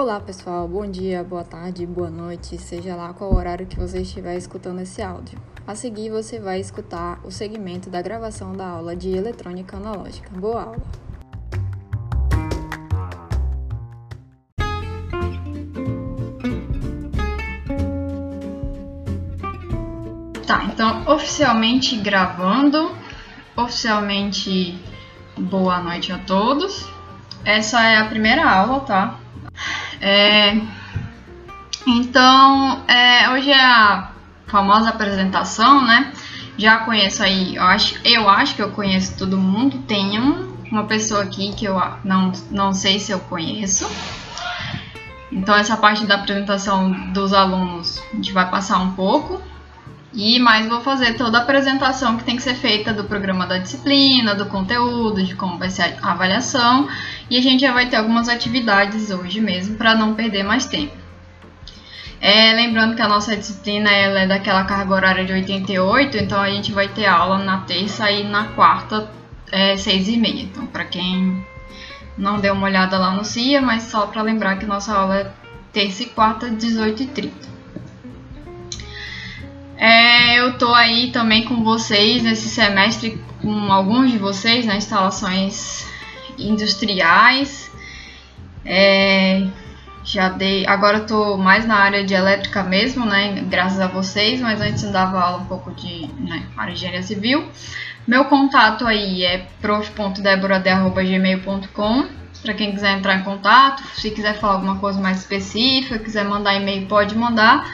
Olá pessoal, bom dia, boa tarde, boa noite, seja lá qual horário que você estiver escutando esse áudio. A seguir você vai escutar o segmento da gravação da aula de eletrônica analógica. Boa aula! Tá, então oficialmente gravando, oficialmente boa noite a todos. Essa é a primeira aula, tá? É, então, é, hoje é a famosa apresentação, né? Já conheço aí, eu acho, eu acho que eu conheço todo mundo. Tem um, uma pessoa aqui que eu não, não sei se eu conheço. Então, essa parte da apresentação dos alunos a gente vai passar um pouco. E mais vou fazer toda a apresentação que tem que ser feita do programa da disciplina, do conteúdo, de como vai ser a avaliação. E a gente já vai ter algumas atividades hoje mesmo para não perder mais tempo. É, lembrando que a nossa disciplina ela é daquela carga horária de 88, então a gente vai ter aula na terça e na quarta, é, 6 e meia. Então, para quem não deu uma olhada lá no CIA, mas só para lembrar que nossa aula é terça e quarta, 18 e 30. É, eu tô aí também com vocês nesse semestre, com alguns de vocês nas instalações industriais. É, já dei, agora tô mais na área de elétrica mesmo, né? Graças a vocês, mas antes eu dava aula um pouco de né, área de engenharia civil. Meu contato aí é prof.deborade.gmail.com para quem quiser entrar em contato, se quiser falar alguma coisa mais específica, quiser mandar e-mail, pode mandar.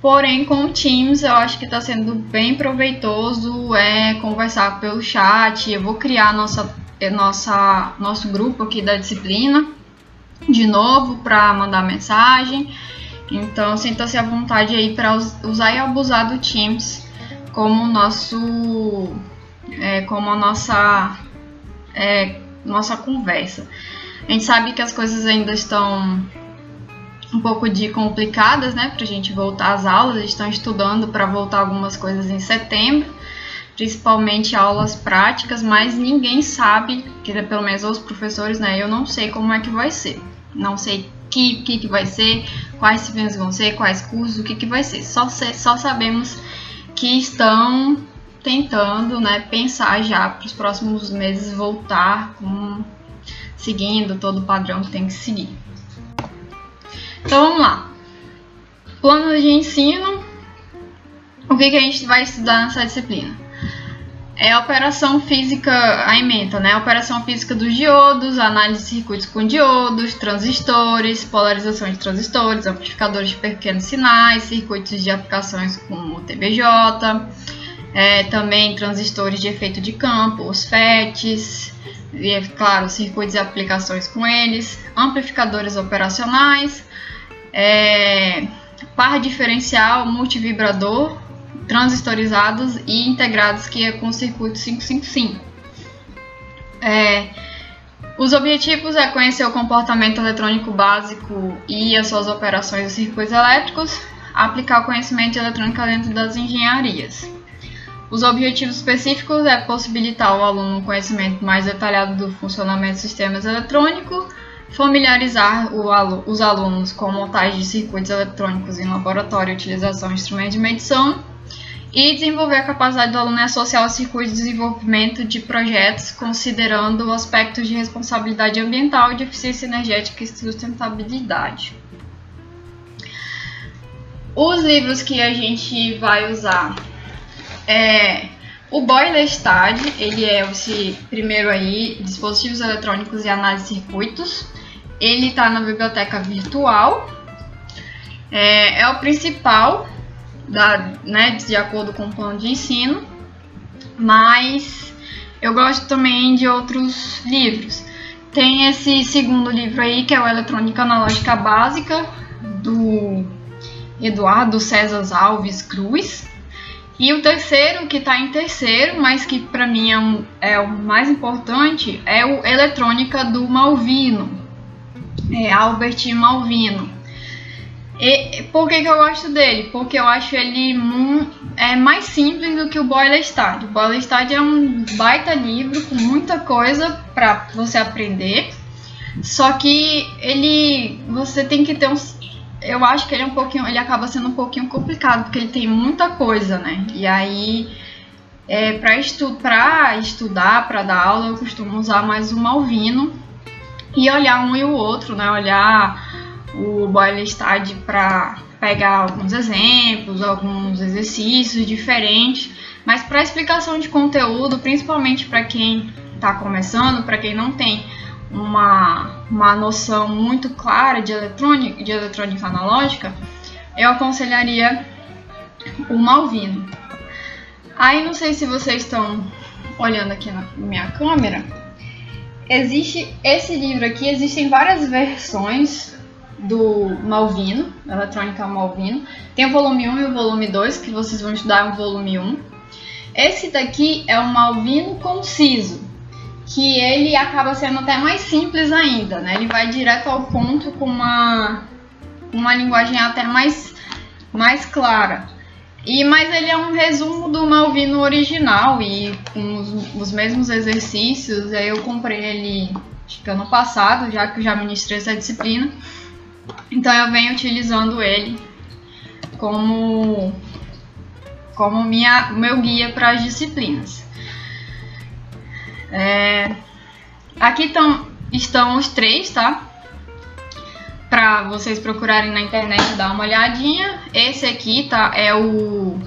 Porém, com o Teams, eu acho que está sendo bem proveitoso é, conversar pelo chat. Eu vou criar nossa, é, nossa, nosso grupo aqui da disciplina de novo para mandar mensagem. Então, sinta-se à vontade aí para usar e abusar do Teams como nosso, é, como a nossa, é, nossa conversa. A gente sabe que as coisas ainda estão um pouco de complicadas, né, para a gente voltar às aulas. Estão estudando para voltar algumas coisas em setembro, principalmente aulas práticas, mas ninguém sabe, que pelo menos os professores, né, eu não sei como é que vai ser. Não sei que que, que vai ser, quais disciplinas vão ser, quais cursos, o que, que vai ser. Só, só sabemos que estão tentando, né, pensar já para os próximos meses voltar com seguindo todo o padrão que tem que seguir. Então vamos lá. Plano de ensino. O que, que a gente vai estudar nessa disciplina? É a operação física, a né? A operação física dos diodos, análise de circuitos com diodos, transistores, polarização de transistores, amplificadores de pequenos sinais, circuitos de aplicações como o TBJ, é, também transistores de efeito de campo, os FETs, e, é claro, circuitos e aplicações com eles, amplificadores operacionais, é, par diferencial, multivibrador, transistorizados e integrados, que é com circuito 555. É, os objetivos é conhecer o comportamento eletrônico básico e as suas operações dos circuitos elétricos, aplicar o conhecimento de eletrônica dentro das engenharias. Os objetivos específicos é possibilitar ao aluno um conhecimento mais detalhado do funcionamento dos sistemas eletrônicos, familiarizar os alunos com montagem de circuitos eletrônicos em laboratório e utilização de instrumentos de medição e desenvolver a capacidade do aluno em associar o circuito de desenvolvimento de projetos considerando aspectos de responsabilidade ambiental, de eficiência energética e sustentabilidade. Os livros que a gente vai usar é o Boiler Study, ele é esse primeiro aí, dispositivos eletrônicos e análise de circuitos. Ele está na biblioteca virtual. É, é, o principal, da, né, de acordo com o plano de ensino. Mas eu gosto também de outros livros. Tem esse segundo livro aí, que é o Eletrônica Analógica Básica, do Eduardo César Alves Cruz. E o terceiro, que está em terceiro, mas que para mim é, um, é, o mais importante, é o Eletrônica do Malvino, é Albert Malvino. E, por que, que eu gosto dele? Porque eu acho ele é mais simples do que o Boiler Stad. O Boiler Stad é um baita livro com muita coisa para você aprender. Só que ele. Você tem que ter uns. Eu acho que ele é um pouquinho. Ele acaba sendo um pouquinho complicado, porque ele tem muita coisa, né? E aí. É, para estu estudar, para dar aula, eu costumo usar mais o Malvino e olhar um e o outro, né? Olhar o Boilestad para pegar alguns exemplos, alguns exercícios diferentes, mas para explicação de conteúdo, principalmente para quem está começando, para quem não tem uma, uma noção muito clara de eletrônica, de eletrônica analógica, eu aconselharia o Malvino. Aí não sei se vocês estão olhando aqui na minha câmera. Existe esse livro aqui, existem várias versões do Malvino, Eletrônica Malvino. Tem o volume 1 e o volume 2, que vocês vão estudar o volume 1. Esse daqui é o Malvino Conciso, que ele acaba sendo até mais simples ainda, né? Ele vai direto ao ponto com uma, uma linguagem até mais, mais clara. E, mas ele é um resumo do Malvino original e com os, os mesmos exercícios. Aí eu comprei ele acho que ano passado, já que eu já ministrei essa disciplina. Então eu venho utilizando ele como como minha, meu guia para as disciplinas. É, aqui tão, estão os três, tá? Para vocês procurarem na internet dar uma olhadinha. Esse aqui, tá? É o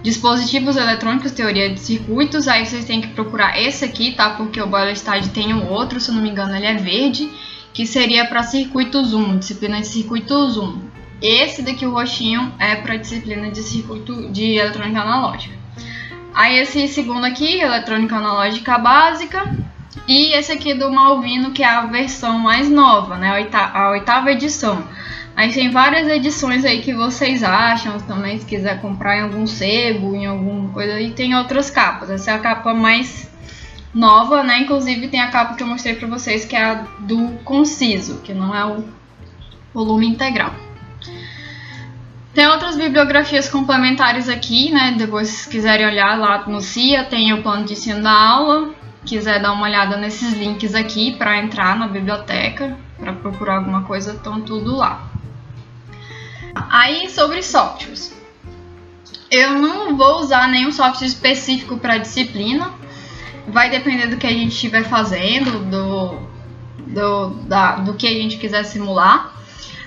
dispositivos eletrônicos, teoria de circuitos. Aí vocês têm que procurar esse aqui, tá? Porque o Boilerstad tem um outro, se eu não me engano, ele é verde que seria para circuito zoom, disciplina de circuito zoom. Esse daqui, o roxinho, é para disciplina de circuito de eletrônica analógica. Aí esse segundo aqui, eletrônica analógica básica, e esse aqui do Malvino, que é a versão mais nova, né, a oitava edição. Aí tem várias edições aí que vocês acham também, se quiser comprar em algum sebo, em alguma coisa, e tem outras capas. Essa é a capa mais nova, né? Inclusive tem a capa que eu mostrei para vocês, que é a do conciso, que não é o volume integral. Tem outras bibliografias complementares aqui, né? Depois, se quiserem olhar lá no CIA, tem o plano de ensino da aula. Quiser dar uma olhada nesses links aqui para entrar na biblioteca, para procurar alguma coisa, estão tudo lá. Aí, sobre softwares. Eu não vou usar nenhum software específico para disciplina, vai depender do que a gente estiver fazendo, do, do, da, do que a gente quiser simular.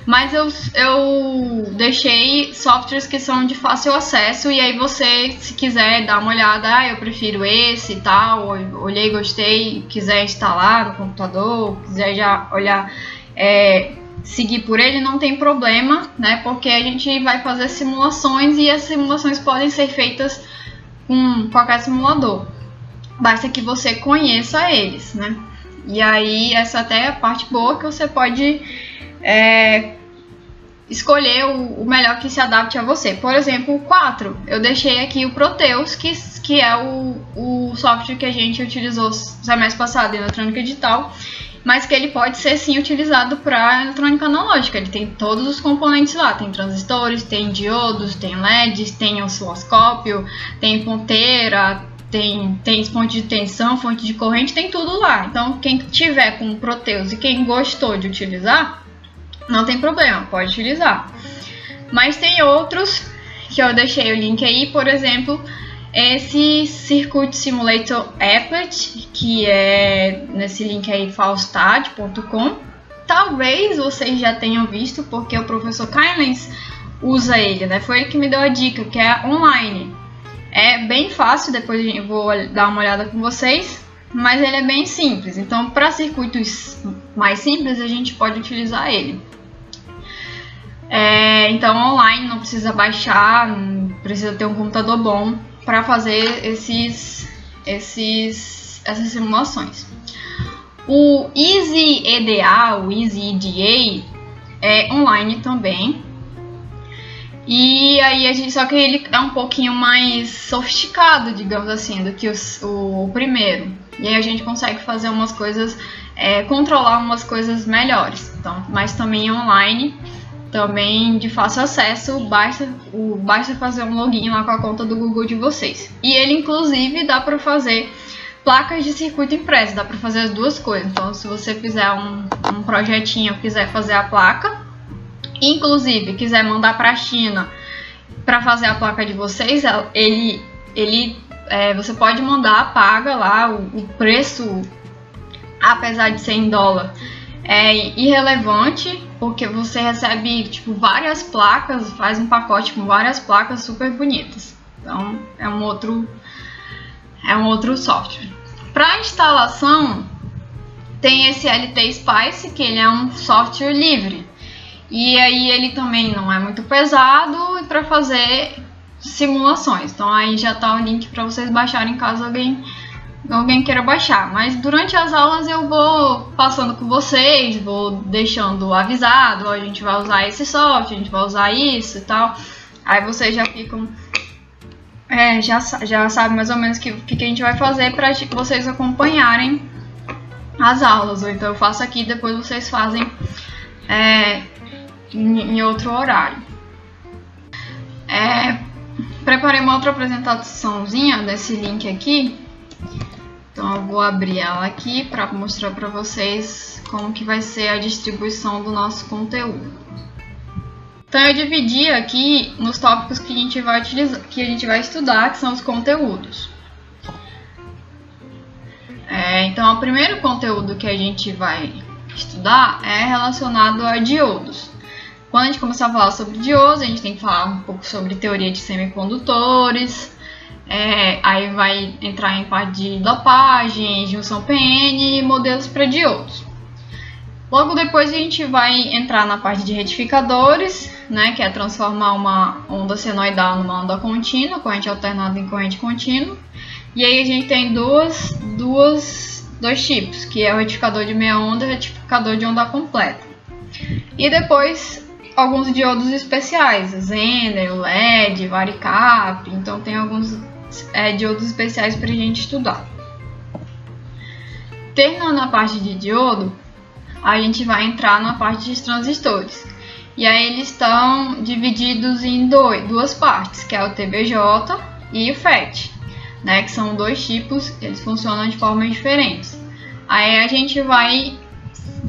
Mas eu, eu deixei softwares que são de fácil acesso e aí você, se quiser dar uma olhada, ah, eu prefiro esse e tal, olhei, gostei, quiser instalar no computador, quiser já olhar, é, seguir por ele, não tem problema, né? Porque a gente vai fazer simulações e as simulações podem ser feitas com qualquer simulador basta que você conheça eles, né? E aí, essa até é a parte boa que você pode é, escolher o, o, melhor que se adapte a você. Por exemplo, o 4, eu deixei aqui o Proteus, que, que é o, o software que a gente utilizou semestre passado em eletrônica digital, mas que ele pode ser sim utilizado para eletrônica analógica. Ele tem todos os componentes lá, tem transistores, tem diodos, tem LEDs, tem osciloscópio, tem ponteira, tem, tem fonte de tensão, fonte de corrente, tem tudo lá. Então, quem tiver com Proteus e quem gostou de utilizar, não tem problema, pode utilizar. Mas tem outros que eu deixei o link aí, por exemplo, esse Circuit Simulator Applet, que é nesse link aí falstad.com. Talvez vocês já tenham visto, porque o professor Kylens usa ele, né? Foi ele que me deu a dica, que é online. É bem fácil, depois eu vou dar uma olhada com vocês, mas ele é bem simples. Então, para circuitos mais simples, a gente pode utilizar ele. É, então, online não precisa baixar, precisa ter um computador bom para fazer esses, esses, essas simulações. O Easy EDA, o Easy EDA, é online também. E aí a gente, só que ele é um pouquinho mais sofisticado, digamos assim, do que o, o primeiro. E aí a gente consegue fazer umas coisas, é, controlar umas coisas melhores. Então, mas também online, também de fácil acesso, basta, o, basta fazer um login lá com a conta do Google de vocês. E ele inclusive dá para fazer placas de circuito impresso, dá para fazer as duas coisas. Então, se você fizer um, um projetinho, quiser fazer a placa, inclusive quiser mandar para a China para fazer a placa de vocês, ele, ele, é, você pode mandar, paga lá o, o preço, apesar de ser em dólar, é irrelevante, porque você recebe tipo várias placas, faz um pacote com várias placas super bonitas. Então, é um outro é um outro software. Para instalação, tem esse LT Spice, que ele é um software livre. E aí ele também não é muito pesado e para fazer simulações. Então aí já tá o link para vocês baixarem caso alguém alguém queira baixar. Mas durante as aulas eu vou passando com vocês, vou deixando avisado, a gente vai usar esse software, a gente vai usar isso e tal. Aí vocês já ficam é, já, já sabe mais ou menos o que, que a gente vai fazer para vocês acompanharem as aulas. Ou então eu faço aqui depois vocês fazem é, em, em, outro horário. É, preparei uma outra apresentaçãozinha desse link aqui. Então eu vou abrir ela aqui para mostrar para vocês como que vai ser a distribuição do nosso conteúdo. Então eu dividi aqui nos tópicos que a gente vai utilizar, que a gente vai estudar, que são os conteúdos. É, então o primeiro conteúdo que a gente vai estudar é relacionado a diodos. Quando a gente começar a falar sobre diodos, a gente tem que falar um pouco sobre teoria de semicondutores, é, aí vai entrar em parte de dopagem, junção PN e modelos para diodos. Logo depois a gente vai entrar na parte de retificadores, né, que é transformar uma onda senoidal numa onda contínua, corrente alternada em corrente contínua. E aí a gente tem duas, duas, dois tipos, que é o retificador de meia onda e o retificador de onda completa. E depois alguns diodos especiais, Zener, LED, Varicap, então tem alguns é, diodos especiais para a gente estudar. Terminando a parte de diodo, a gente vai entrar na parte de transistores. E aí eles estão divididos em dois, duas partes, que é o TBJ e o FET, né, que são dois tipos, eles funcionam de formas diferentes. Aí a gente vai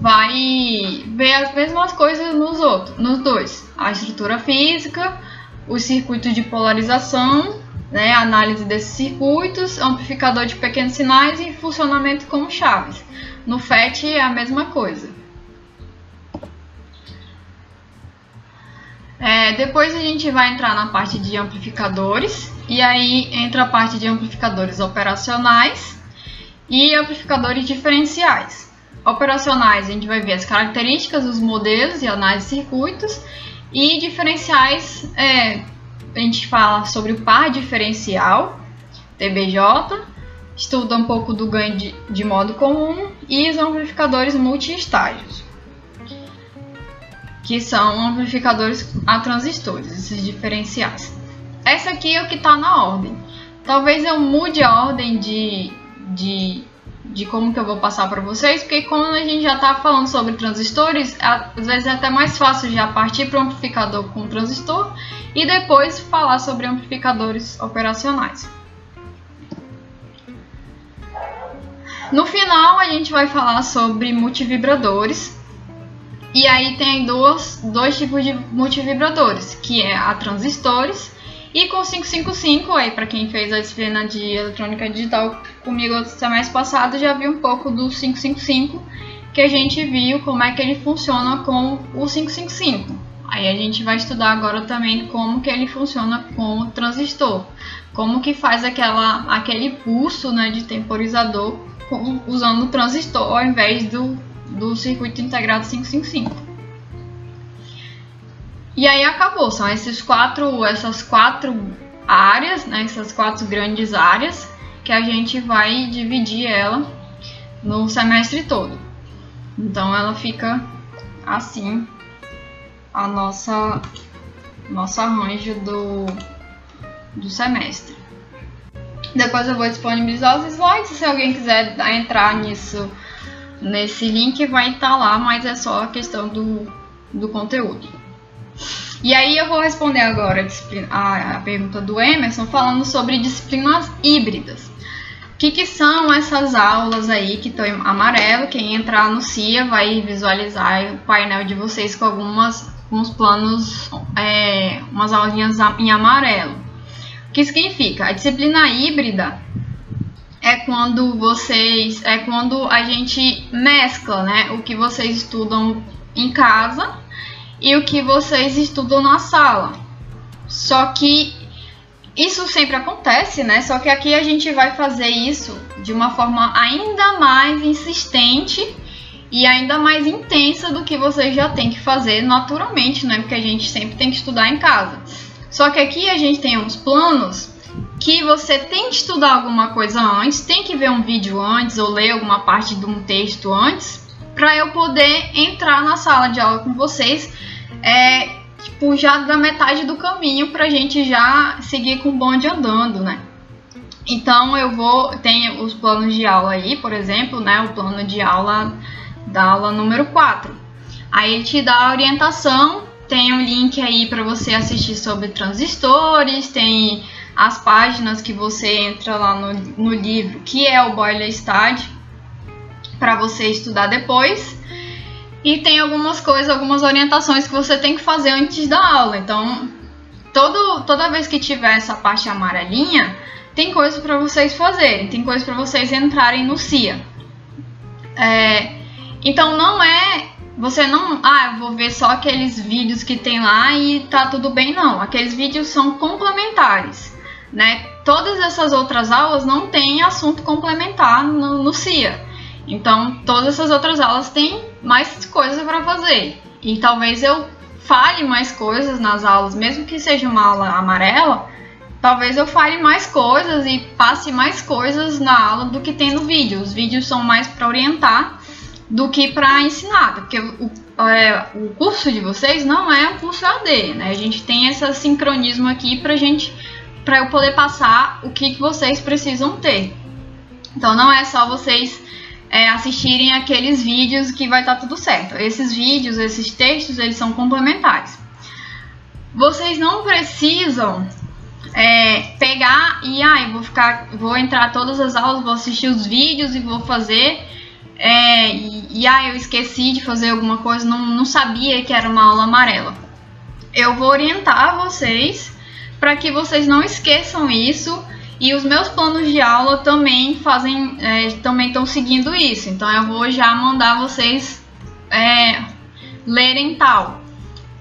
vai ver as mesmas coisas nos outros, nos dois, a estrutura física, o circuito de polarização, né, análise desses circuitos, amplificador de pequenos sinais e funcionamento como chaves. No FET é a mesma coisa. É, depois a gente vai entrar na parte de amplificadores, e aí entra a parte de amplificadores operacionais e amplificadores diferenciais. Operacionais a gente vai ver as características dos modelos e análise de circuitos, e diferenciais é, a gente fala sobre o par diferencial, TBJ, estuda um pouco do ganho de, de modo comum e os amplificadores multi-estágios que são amplificadores a transistores, esses diferenciais. Essa aqui é o que está na ordem. Talvez eu mude a ordem de, de, de como que eu vou passar para vocês, porque como a gente já está falando sobre transistores, às vezes é até mais fácil já partir para o amplificador com transistor e depois falar sobre amplificadores operacionais. No final, a gente vai falar sobre multivibradores, e aí tem dois, dois tipos de multivibradores, que é a transistores e com 555, aí para quem fez a disciplina de eletrônica digital comigo no semestre passado, já viu um pouco do 555, que a gente viu como é que ele funciona com o 555. Aí a gente vai estudar agora também como que ele funciona com o transistor, como que faz aquela, aquele pulso né, de temporizador com, usando o transistor ao invés do do circuito integrado 555. E aí acabou, são esses quatro, essas quatro áreas, né, essas quatro grandes áreas que a gente vai dividir ela no semestre todo. Então ela fica assim a nossa nosso arranjo do, do semestre. Depois eu vou disponibilizar os slides, se alguém quiser entrar nisso nesse link vai estar lá, mas é só a questão do, do conteúdo. E aí eu vou responder agora a, a, pergunta do Emerson falando sobre disciplinas híbridas. que, que são essas aulas aí que estão em amarelo? Quem entrar no CIA vai visualizar o painel de vocês com algumas uns planos, é, umas aulinhas em amarelo. O que significa? A disciplina híbrida é quando vocês, é quando a gente mescla, né, o que vocês estudam em casa e o que vocês estudam na sala. Só que isso sempre acontece, né? Só que aqui a gente vai fazer isso de uma forma ainda mais insistente e ainda mais intensa do que vocês já têm que fazer naturalmente, né? Porque a gente sempre tem que estudar em casa. Só que aqui a gente tem uns planos que você tem que estudar alguma coisa antes, tem que ver um vídeo antes ou ler alguma parte de um texto antes, para eu poder entrar na sala de aula com vocês é, tipo, já da metade do caminho pra gente já seguir com o bonde andando, né? Então eu vou, tem os planos de aula aí, por exemplo, né? O plano de aula da aula número 4. Aí ele te dá a orientação, tem um link aí para você assistir sobre transistores, tem as páginas que você entra lá no, no livro, que é o Boiler Study, para você estudar depois. E tem algumas coisas, algumas orientações que você tem que fazer antes da aula. Então, todo, toda vez que tiver essa parte amarelinha, tem coisa para vocês fazerem, tem coisa para vocês entrarem no CIA. É, então, não é. Você não. Ah, eu vou ver só aqueles vídeos que tem lá e tá tudo bem, não. Aqueles vídeos são complementares, né? Todas essas outras aulas não têm assunto complementar no, no CIA. Então, todas essas outras aulas têm mais coisas para fazer. E talvez eu fale mais coisas nas aulas, mesmo que seja uma aula amarela, talvez eu fale mais coisas e passe mais coisas na aula do que tem no vídeo. Os vídeos são mais para orientar do que para ensinar, porque o, é, o curso de vocês não é um curso AD, né? A gente tem esse sincronismo aqui para gente, para eu poder passar o que, que vocês precisam ter. Então não é só vocês é, assistirem aqueles vídeos que vai estar tá tudo certo. Esses vídeos, esses textos, eles são complementares. Vocês não precisam é, pegar e ah, vou ficar, vou entrar todas as aulas, vou assistir os vídeos e vou fazer. É, e, e ah, eu esqueci de fazer alguma coisa, não, não sabia que era uma aula amarela. Eu vou orientar vocês para que vocês não esqueçam isso e os meus planos de aula também fazem, é, também estão seguindo isso. Então eu vou já mandar vocês é, lerem tal.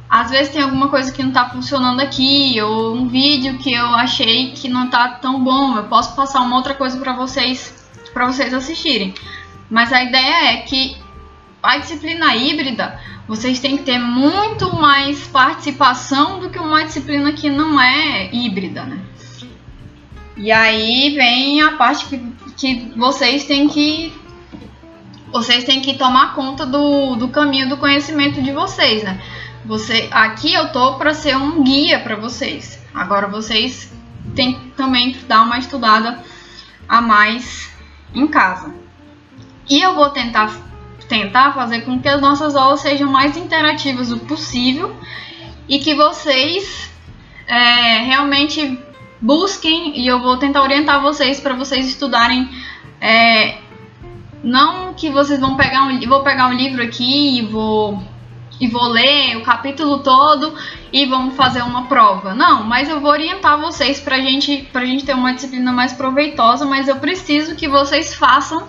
Às vezes tem alguma coisa que não está funcionando aqui, ou um vídeo que eu achei que não está tão bom. Eu posso passar uma outra coisa para vocês, para vocês assistirem. Mas a ideia é que a disciplina híbrida vocês têm que ter muito mais participação do que uma disciplina que não é híbrida, né? E aí vem a parte que, que vocês têm que vocês têm que tomar conta do, do caminho do conhecimento de vocês, né? Você, aqui eu tô para ser um guia para vocês. Agora vocês têm que também dar uma estudada a mais em casa. E eu vou tentar tentar fazer com que as nossas aulas sejam mais interativas o possível e que vocês é, realmente busquem e eu vou tentar orientar vocês para vocês estudarem. É, não que vocês vão pegar um, vou pegar um livro aqui e vou e vou ler o capítulo todo e vamos fazer uma prova. Não, mas eu vou orientar vocês para gente, a gente ter uma disciplina mais proveitosa, mas eu preciso que vocês façam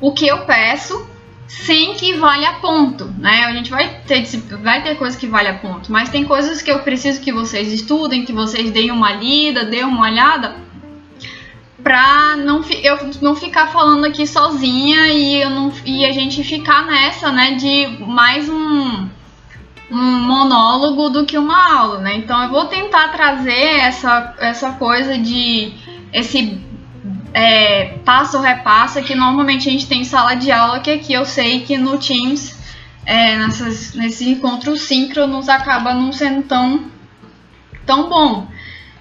o que eu peço sem que valha ponto, né? A gente vai ter, vai ter coisas que valha ponto, mas tem coisas que eu preciso que vocês estudem, que vocês deem uma lida, deem uma olhada, pra não, eu não ficar falando aqui sozinha e, não, e a gente ficar nessa, né, de mais um, um monólogo do que uma aula, né? Então eu vou tentar trazer essa, essa coisa de esse é, passa ou repassa que normalmente a gente tem em sala de aula, que aqui eu sei que no Teams, é, nessas, nesses encontros síncronos, acaba não sendo tão, tão bom.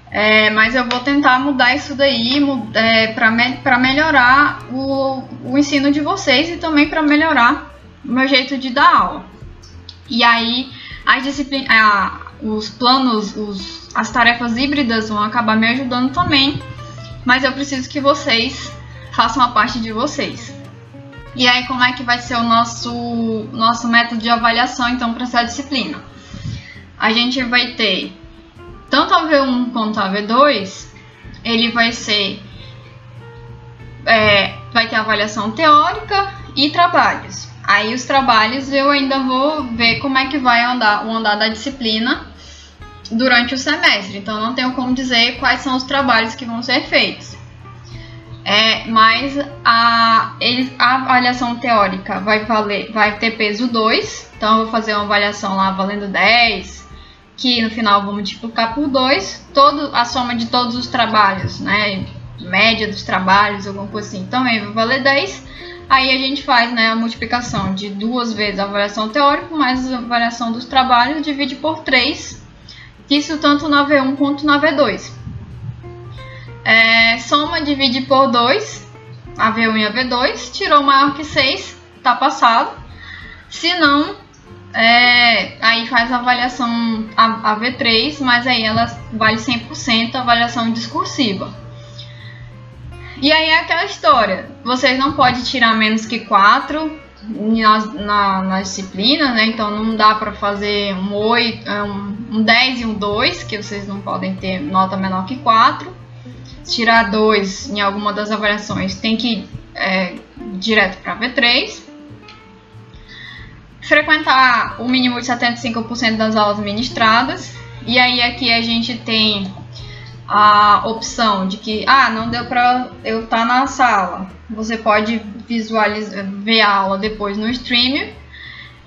É, mas eu vou tentar mudar isso daí é, para me, melhorar o, o ensino de vocês e também para melhorar o meu jeito de dar aula. E aí, as disciplinas, os planos, os, as tarefas híbridas vão acabar me ajudando também mas eu preciso que vocês façam a parte de vocês. E aí, como é que vai ser o nosso, nosso método de avaliação, então, para essa disciplina? A gente vai ter tanto a V1 quanto a V2, ele vai ser. É, vai ter avaliação teórica e trabalhos. Aí os trabalhos eu ainda vou ver como é que vai andar o andar da disciplina durante o semestre. Então não tenho como dizer quais são os trabalhos que vão ser feitos. É, mas a, ele, a avaliação teórica vai valer, vai ter peso 2. Então eu vou fazer uma avaliação lá valendo 10, que no final vou multiplicar por 2, todo, a soma de todos os trabalhos, né? Média dos trabalhos, alguma coisa assim, também vai valer 10. Aí a gente faz né, a multiplicação de duas vezes a avaliação teórica mais a avaliação dos trabalhos, divide por 3, isso tanto na V1 quanto na V2. É, soma divide por 2, a V1 e a V2, tirou maior que 6, tá passado. Se não, é, aí faz a avaliação a, a V3, mas aí ela vale 100% a avaliação discursiva. E aí é aquela história, vocês não podem tirar menos que 4 na, na, na disciplina, né? Então não dá para fazer um, 8, é, um, um 10 e um 2, que vocês não podem ter nota menor que 4. Se tirar 2 em alguma das avaliações, tem que ir é, direto para V3 frequentar o mínimo de 75% das aulas ministradas. E aí aqui a gente tem a opção de que, ah, não deu para eu estar tá na sala. Você pode visualizar, ver a aula depois no stream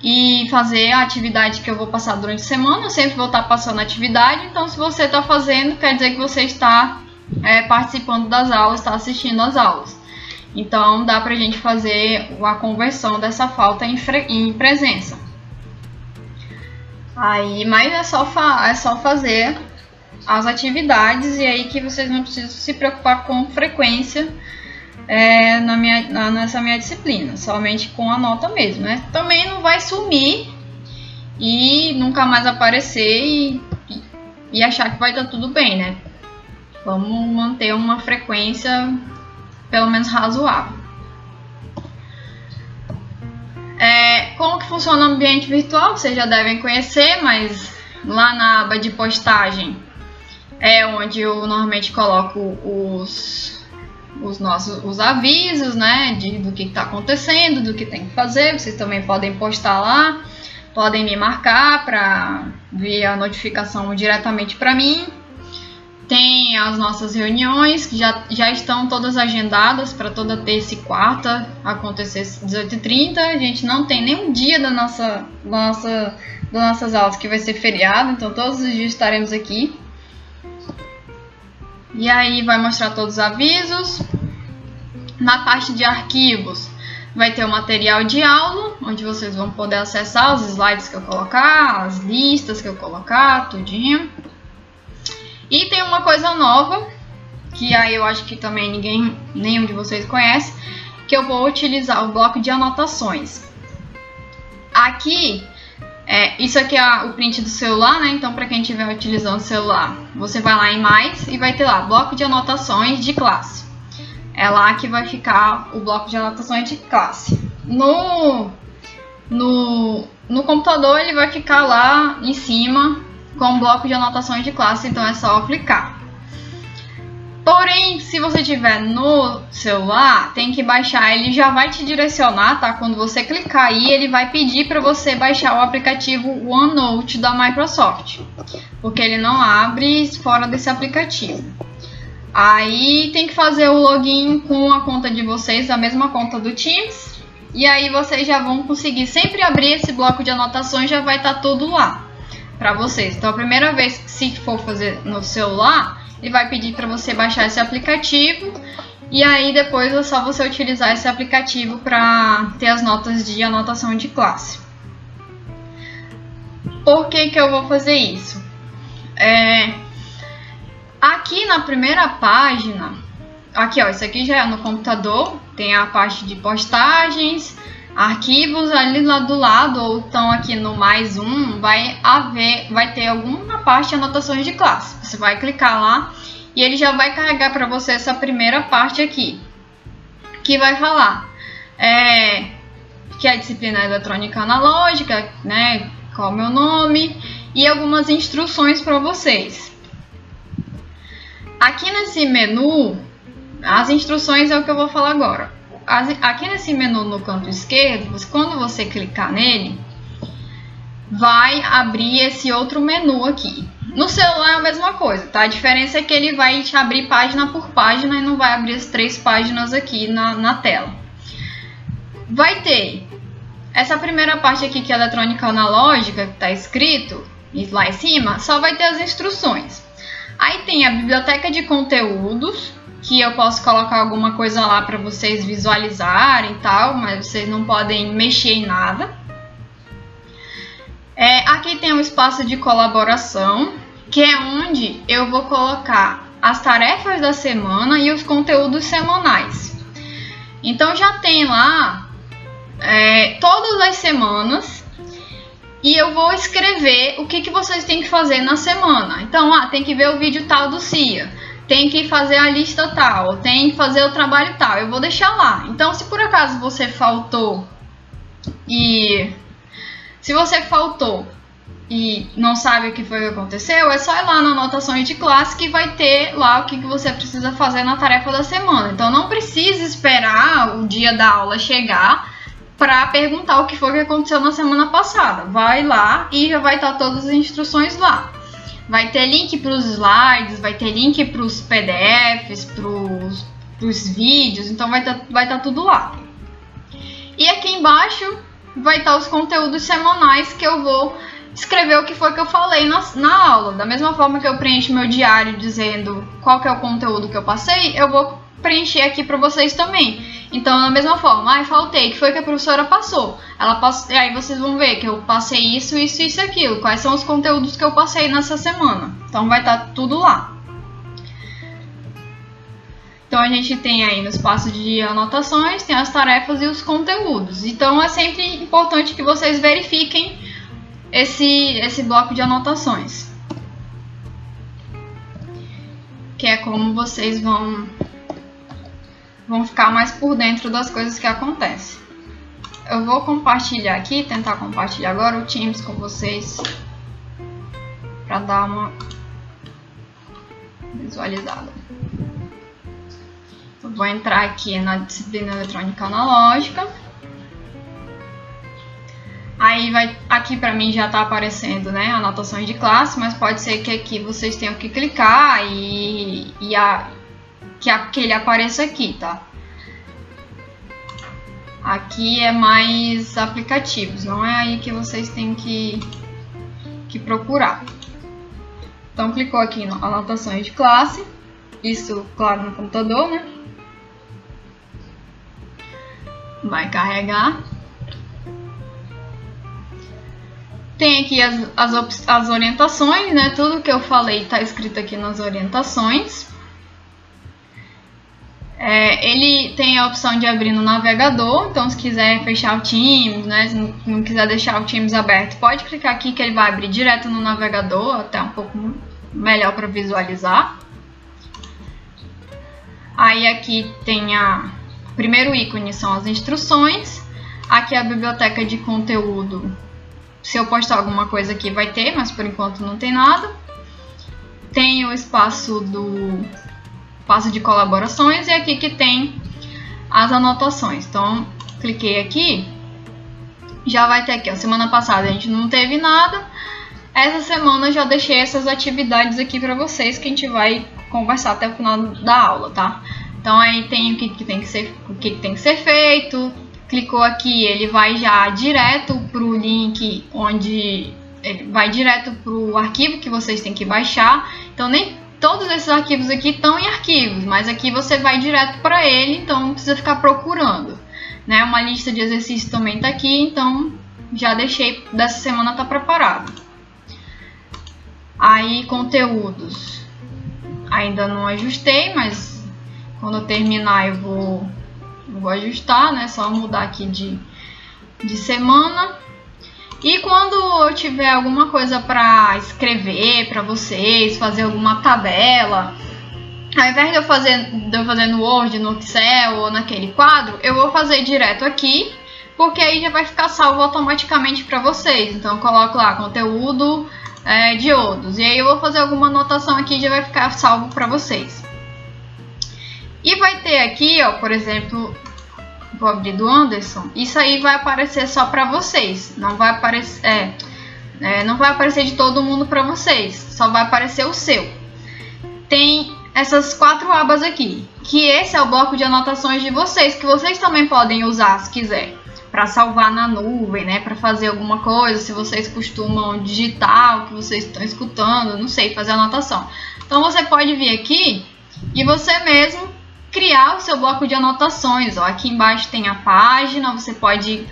e fazer a atividade que eu vou passar durante a semana. Eu sempre vou estar passando atividade, então se você está fazendo, quer dizer que você está é, participando das aulas, está assistindo às aulas. Então dá para a gente fazer a conversão dessa falta em, em presença. Aí, mas é só, é só fazer as atividades e aí que vocês não precisam se preocupar com frequência é, na minha, na, nessa minha disciplina, somente com a nota mesmo, né? Também não vai sumir e nunca mais aparecer e, e, achar que vai estar tudo bem, né? Vamos manter uma frequência pelo menos razoável. É, como que funciona o ambiente virtual? Vocês já devem conhecer, mas lá na aba de postagem é onde eu normalmente coloco os, os nossos os avisos, né, de, do que está acontecendo, do que tem que fazer. Vocês também podem postar lá, podem me marcar para ver a notificação diretamente para mim. Tem as nossas reuniões, que já, já estão todas agendadas para toda terça e quarta acontecer às 18h30. A gente não tem nenhum dia da nossa, da nossa, das nossas aulas que vai ser feriado, então todos os dias estaremos aqui. E aí vai mostrar todos os avisos. Na parte de arquivos vai ter o material de aula, onde vocês vão poder acessar os slides que eu colocar, as listas que eu colocar, tudinho. E tem uma coisa nova, que aí eu acho que também ninguém, nenhum de vocês conhece, que eu vou utilizar o bloco de anotações. Aqui, é, isso aqui é o print do celular, né? Então, para quem estiver utilizando o celular, você vai lá em mais e vai ter lá bloco de anotações de classe. É lá que vai ficar o bloco de anotações de classe. No, no, no computador, ele vai ficar lá em cima com bloco de anotações de classe, então é só clicar. Porém, se você tiver no celular, tem que baixar, ele já vai te direcionar, tá? Quando você clicar aí, ele vai pedir para você baixar o aplicativo OneNote da Microsoft, porque ele não abre fora desse aplicativo. Aí tem que fazer o login com a conta de vocês, a mesma conta do Teams, e aí vocês já vão conseguir sempre abrir esse bloco de anotações, já vai estar tá tudo lá para vocês. Então, a primeira vez que se for fazer no celular, ele vai pedir para você baixar esse aplicativo e aí depois é só você utilizar esse aplicativo para ter as notas de anotação de classe. Por que, que eu vou fazer isso? É, aqui na primeira página, aqui ó, isso aqui já é no computador, tem a parte de postagens, arquivos ali lá do lado ou estão aqui no mais um, vai haver, vai ter alguma parte de anotações de classe. Você vai clicar lá e ele já vai carregar para você essa primeira parte aqui. que vai falar é, que é a disciplina eletrônica analógica, né? Qual é o meu nome e algumas instruções para vocês. Aqui nesse menu, as instruções é o que eu vou falar agora. Aqui nesse menu no canto esquerdo, quando você clicar nele, vai abrir esse outro menu aqui. No celular é a mesma coisa, tá? A diferença é que ele vai te abrir página por página e não vai abrir as três páginas aqui na, na tela. Vai ter essa primeira parte aqui que é eletrônica analógica, que está escrito lá em cima, só vai ter as instruções. Aí tem a biblioteca de conteúdos, que eu posso colocar alguma coisa lá para vocês visualizarem e tal, mas vocês não podem mexer em nada. É, aqui tem um espaço de colaboração, que é onde eu vou colocar as tarefas da semana e os conteúdos semanais. Então já tem lá é, todas as semanas e eu vou escrever o que, que vocês têm que fazer na semana. Então, ah, tem que ver o vídeo tal do CIA, tem que fazer a lista tal, tem que fazer o trabalho tal. Eu vou deixar lá. Então, se por acaso você faltou e se você faltou e não sabe o que foi que aconteceu, é só ir lá na anotações de classe que vai ter lá o que, que você precisa fazer na tarefa da semana. Então não precisa esperar o dia da aula chegar para perguntar o que foi que aconteceu na semana passada. Vai lá e já vai estar todas as instruções lá. Vai ter link para os slides, vai ter link para os PDFs, para os vídeos, então vai estar tá, vai tá tudo lá. E aqui embaixo vai estar os conteúdos semanais que eu vou escrever o que foi que eu falei na, na aula. Da mesma forma que eu preencho meu diário dizendo qual que é o conteúdo que eu passei, eu vou preencher aqui para vocês também. Então, da mesma forma, ai, ah, faltei, que foi que a professora passou. Ela passou, aí vocês vão ver que eu passei isso, isso, isso e aquilo. Quais são os conteúdos que eu passei nessa semana. Então, vai estar tá tudo lá. Então a gente tem aí no espaço de anotações, tem as tarefas e os conteúdos. Então é sempre importante que vocês verifiquem esse, esse bloco de anotações. Que é como vocês vão, vão ficar mais por dentro das coisas que acontecem. Eu vou compartilhar aqui, tentar compartilhar agora o Teams com vocês para dar uma visualizada. Vou entrar aqui na disciplina eletrônica analógica. Aí vai aqui para mim já está aparecendo, né, anotações de classe, mas pode ser que aqui vocês tenham que clicar e, e a, que, a, que ele apareça aqui, tá? Aqui é mais aplicativos, não é aí que vocês têm que, que procurar. Então clicou aqui em anotações de classe, isso claro no computador, né? vai carregar. Tem aqui as, as, as orientações, né? Tudo que eu falei está escrito aqui nas orientações. É, ele tem a opção de abrir no navegador, então se quiser fechar o Teams, né, se não, quiser deixar o Teams aberto, pode clicar aqui que ele vai abrir direto no navegador, até um pouco melhor para visualizar. Aí aqui tem a, primeiro ícone são as instruções. Aqui é a biblioteca de conteúdo. Se eu postar alguma coisa aqui vai ter, mas por enquanto não tem nada. Tem o espaço do espaço de colaborações e aqui que tem as anotações. Então, cliquei aqui, já vai ter aqui. A semana passada a gente não teve nada. Essa semana eu já deixei essas atividades aqui para vocês que a gente vai conversar até o final da aula, tá? Então aí tem o que, que tem que ser, o que, que tem que ser feito. Clicou aqui, ele vai já direto para o link onde ele vai direto para o arquivo que vocês têm que baixar. Então nem todos esses arquivos aqui estão em arquivos, mas aqui você vai direto para ele, então não precisa ficar procurando. Né? Uma lista de exercícios também está aqui, então já deixei dessa semana está preparado. Aí conteúdos, ainda não ajustei, mas quando eu terminar, eu vou, vou ajustar, né? Só mudar aqui de, de semana. E quando eu tiver alguma coisa para escrever para vocês, fazer alguma tabela, ao invés de eu fazer, de eu fazer no Word, no Excel ou naquele quadro, eu vou fazer direto aqui, porque aí já vai ficar salvo automaticamente para vocês. Então eu coloco lá conteúdo é, diodos, e aí eu vou fazer alguma anotação aqui e já vai ficar salvo para vocês. E vai ter aqui, ó, por exemplo, abrir do Anderson, isso aí vai aparecer só para vocês, não vai aparecer, é, é, não vai aparecer de todo mundo para vocês, só vai aparecer o seu. Tem essas quatro abas aqui, que esse é o bloco de anotações de vocês, que vocês também podem usar se quiser, para salvar na nuvem, né, para fazer alguma coisa, se vocês costumam digitar o que vocês estão escutando, não sei, fazer anotação. Então você pode vir aqui e você mesmo criar o seu bloco de anotações. Ó. Aqui embaixo tem a página, você pode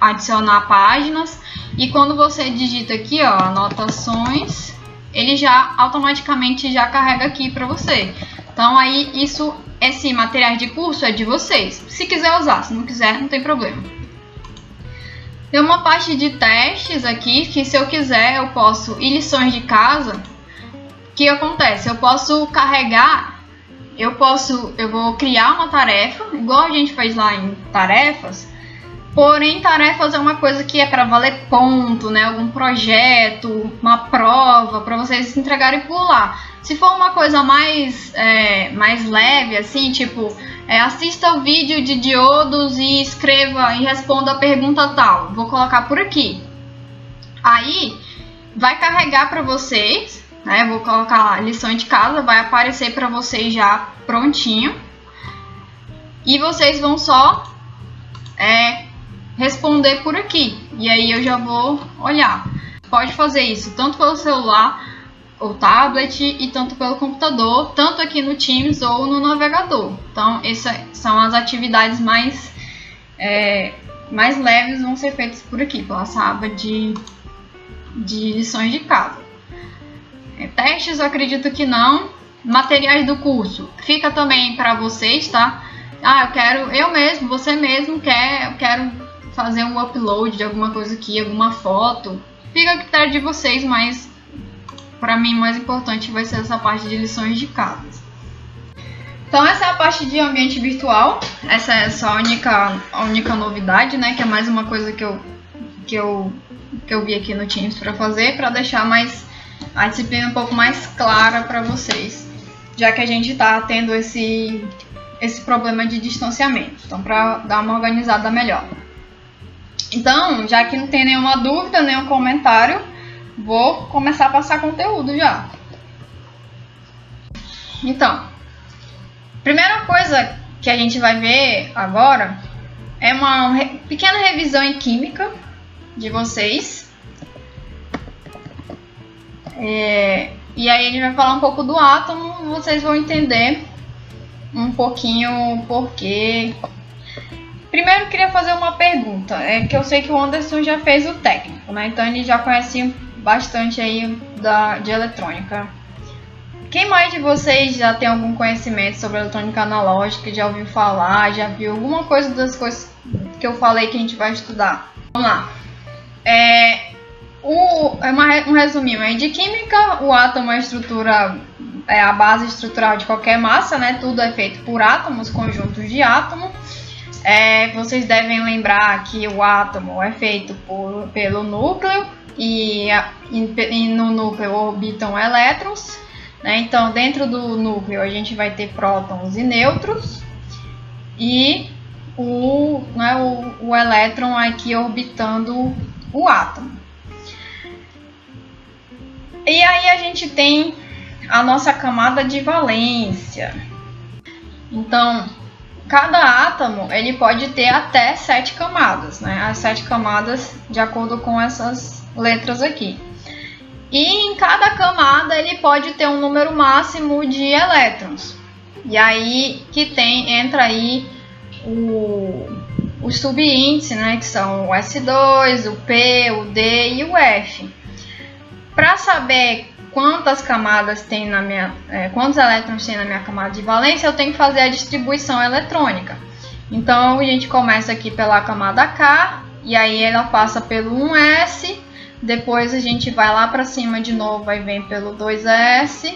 adicionar páginas e quando você digita aqui, ó, anotações, ele já automaticamente já carrega aqui para você. Então aí isso, esse material de curso é de vocês. Se quiser usar, se não quiser, não tem problema. Tem uma parte de testes aqui que se eu quiser eu posso e lições de casa. O que acontece? Eu posso carregar eu posso, eu vou criar uma tarefa, igual a gente fez lá em tarefas, porém tarefas é uma coisa que é para valer ponto, né? Algum projeto, uma prova, para vocês se entregarem por lá. Se for uma coisa mais, é, mais leve, assim, tipo, é, assista o vídeo de diodos e escreva e responda a pergunta tal. Vou colocar por aqui. Aí vai carregar para vocês né? Vou colocar lá lição de casa, vai aparecer para vocês já prontinho. E vocês vão só é, responder por aqui. E aí eu já vou olhar. Pode fazer isso tanto pelo celular ou tablet e tanto pelo computador, tanto aqui no Teams ou no navegador. Então, essas são as atividades mais, é, mais leves vão ser feitas por aqui, pela aba de, de lições de casa. Testes acredito que não. Materiais do curso fica também para vocês, tá? Ah, eu quero, eu mesmo, você mesmo quer, eu quero fazer um upload de alguma coisa aqui, alguma foto. Fica a critério de vocês, mas para mim mais importante vai ser essa parte de lições de casa. Então essa é a parte de ambiente virtual. Essa é só a única, a única novidade, né? Que é mais uma coisa que eu, que eu, que eu vi aqui no Teams para fazer, para deixar mais a disciplina um pouco mais clara para vocês, já que a gente está tendo esse, esse problema de distanciamento. Então, para dar uma organizada melhor. Então, já que não tem nenhuma dúvida, nenhum comentário, vou começar a passar conteúdo já. Então, primeira coisa que a gente vai ver agora é uma pequena revisão em química de vocês é, e aí a gente vai falar um pouco do átomo, vocês vão entender um pouquinho o porquê. Primeiro queria fazer uma pergunta, é que eu sei que o Anderson já fez o técnico, né? Então ele já conhece bastante aí da, de eletrônica. Quem mais de vocês já tem algum conhecimento sobre eletrônica analógica, já ouviu falar, já viu alguma coisa das coisas que eu falei que a gente vai estudar? Vamos lá. É, o, é uma, um resuminho aí de química, o átomo é a estrutura, é a base estrutural de qualquer massa, né? Tudo é feito por átomos, conjuntos de átomos. É, vocês devem lembrar que o átomo é feito por, pelo núcleo e, e, no núcleo orbitam elétrons. Né? Então, dentro do núcleo a gente vai ter prótons e nêutrons e o, né, o, o elétron aqui orbitando o átomo. E aí a gente tem a nossa camada de valência. Então, cada átomo ele pode ter até sete camadas, né? As sete camadas de acordo com essas letras aqui. E em cada camada ele pode ter um número máximo de elétrons. E aí que tem entra aí o, os subíndices, né? Que são o S2, o P, o D e o F. Para saber quantas camadas tem na minha, é, quantos elétrons tem na minha camada de valência, eu tenho que fazer a distribuição eletrônica. Então a gente começa aqui pela camada K e aí ela passa pelo 1s, depois a gente vai lá para cima de novo, aí vem pelo 2s,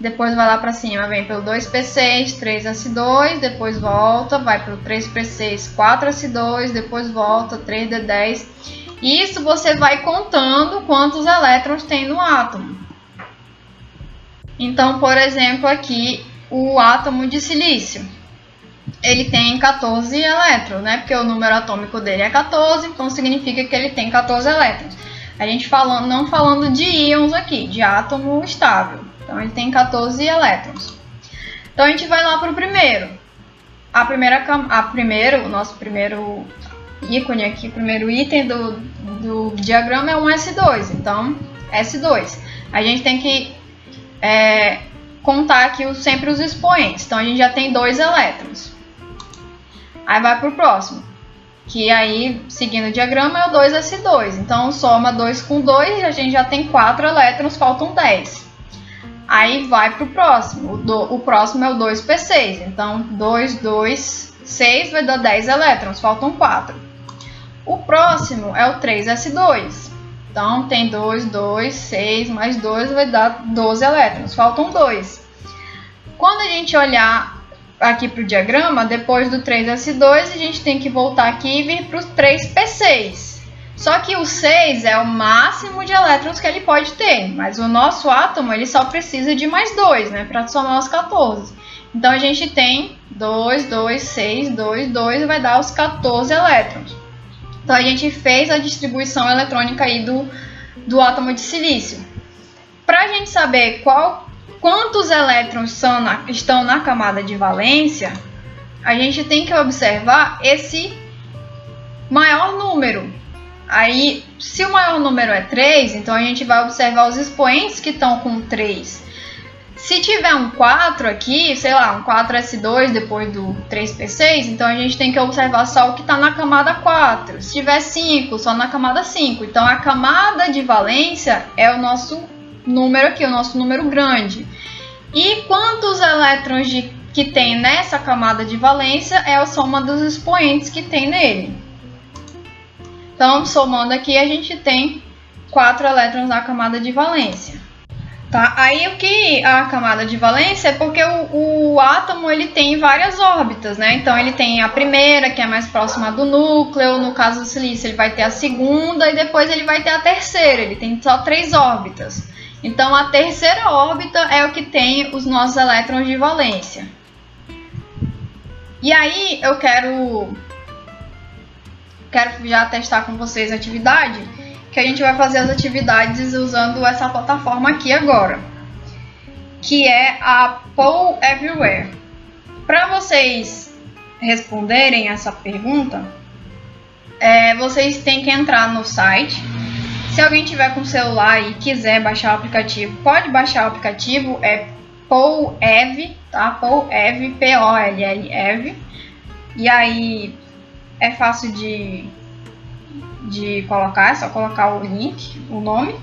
depois vai lá para cima, vem pelo 2P6, 3S2, depois volta, vai pelo 3P6, 4S2, depois volta, 3D10. Isso você vai contando quantos elétrons tem no átomo. Então, por exemplo, aqui o átomo de silício. Ele tem 14 elétrons, né? Porque o número atômico dele é 14, então significa que ele tem 14 elétrons. A gente falando, não falando de íons aqui, de átomo estável. Então ele tem 14 elétrons. Então a gente vai lá para o primeiro. A primeira, a primeiro, o nosso primeiro ícone aqui, o primeiro item do, do diagrama é um S2. Então, S2. A gente tem que é, contar aqui sempre os expoentes. Então a gente já tem dois elétrons. Aí vai para o próximo. Que aí, seguindo o diagrama, é o 2s2. Então soma 2 com 2 e a gente já tem 4 elétrons, faltam 10. Aí vai para o próximo. O, o próximo é o 2p6. Então 2, 2, 6 vai dar 10 elétrons, faltam 4. O próximo é o 3s2. Então, tem 2, 2, 6, mais 2 vai dar 12 elétrons. Faltam 2. Quando a gente olhar aqui para o diagrama, depois do 3S2, a gente tem que voltar aqui e vir para o 3P6. Só que o 6 é o máximo de elétrons que ele pode ter, mas o nosso átomo ele só precisa de mais 2, né, para somar os 14. Então a gente tem 2, 2, 6, 2, 2 vai dar os 14 elétrons. Então a gente fez a distribuição eletrônica aí do, do átomo de silício. Para a gente saber qual, quantos elétrons na, estão na camada de valência, a gente tem que observar esse maior número. Aí, se o maior número é 3, então a gente vai observar os expoentes que estão com 3. Se tiver um 4 aqui, sei lá, um 4S2 depois do 3P6, então a gente tem que observar só o que está na camada 4. Se tiver 5, só na camada 5. Então a camada de valência é o nosso número aqui, o nosso número grande. E quantos elétrons de, que tem nessa camada de valência é a soma dos expoentes que tem nele. Então, somando aqui, a gente tem 4 elétrons na camada de valência. Tá? Aí o que a camada de valência é porque o, o, átomo ele tem várias órbitas, né? Então ele tem a primeira, que é mais próxima do núcleo, no caso do silício ele vai ter a segunda e depois ele vai ter a terceira, ele tem só três órbitas. Então a terceira órbita é o que tem os nossos elétrons de valência. E aí eu quero quero já testar com vocês a atividade que a gente vai fazer as atividades usando essa plataforma aqui agora, que é a Poll Everywhere. Para vocês responderem essa pergunta, é, vocês têm que entrar no site. Se alguém tiver com celular e quiser baixar o aplicativo, pode baixar o aplicativo, é POLEV, tá? POLEV, P-O-L-L-E-V. E aí é fácil de de colocar, é só colocar o link, o nome.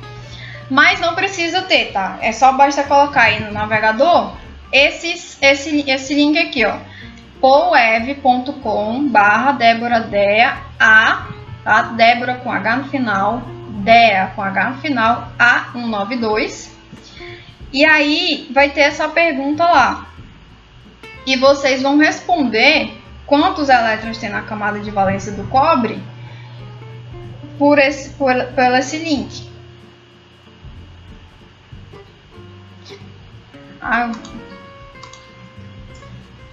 Mas não precisa ter, tá? É só basta colocar aí no navegador esse, esse, esse link aqui, ó. poev.com barra Débora Dea A, tá? Débora com H no final, Dea com H no final, A192. E aí vai ter essa pergunta lá. E vocês vão responder quantos elétrons tem na camada de valência do cobre por esse, por, por esse link. Ah,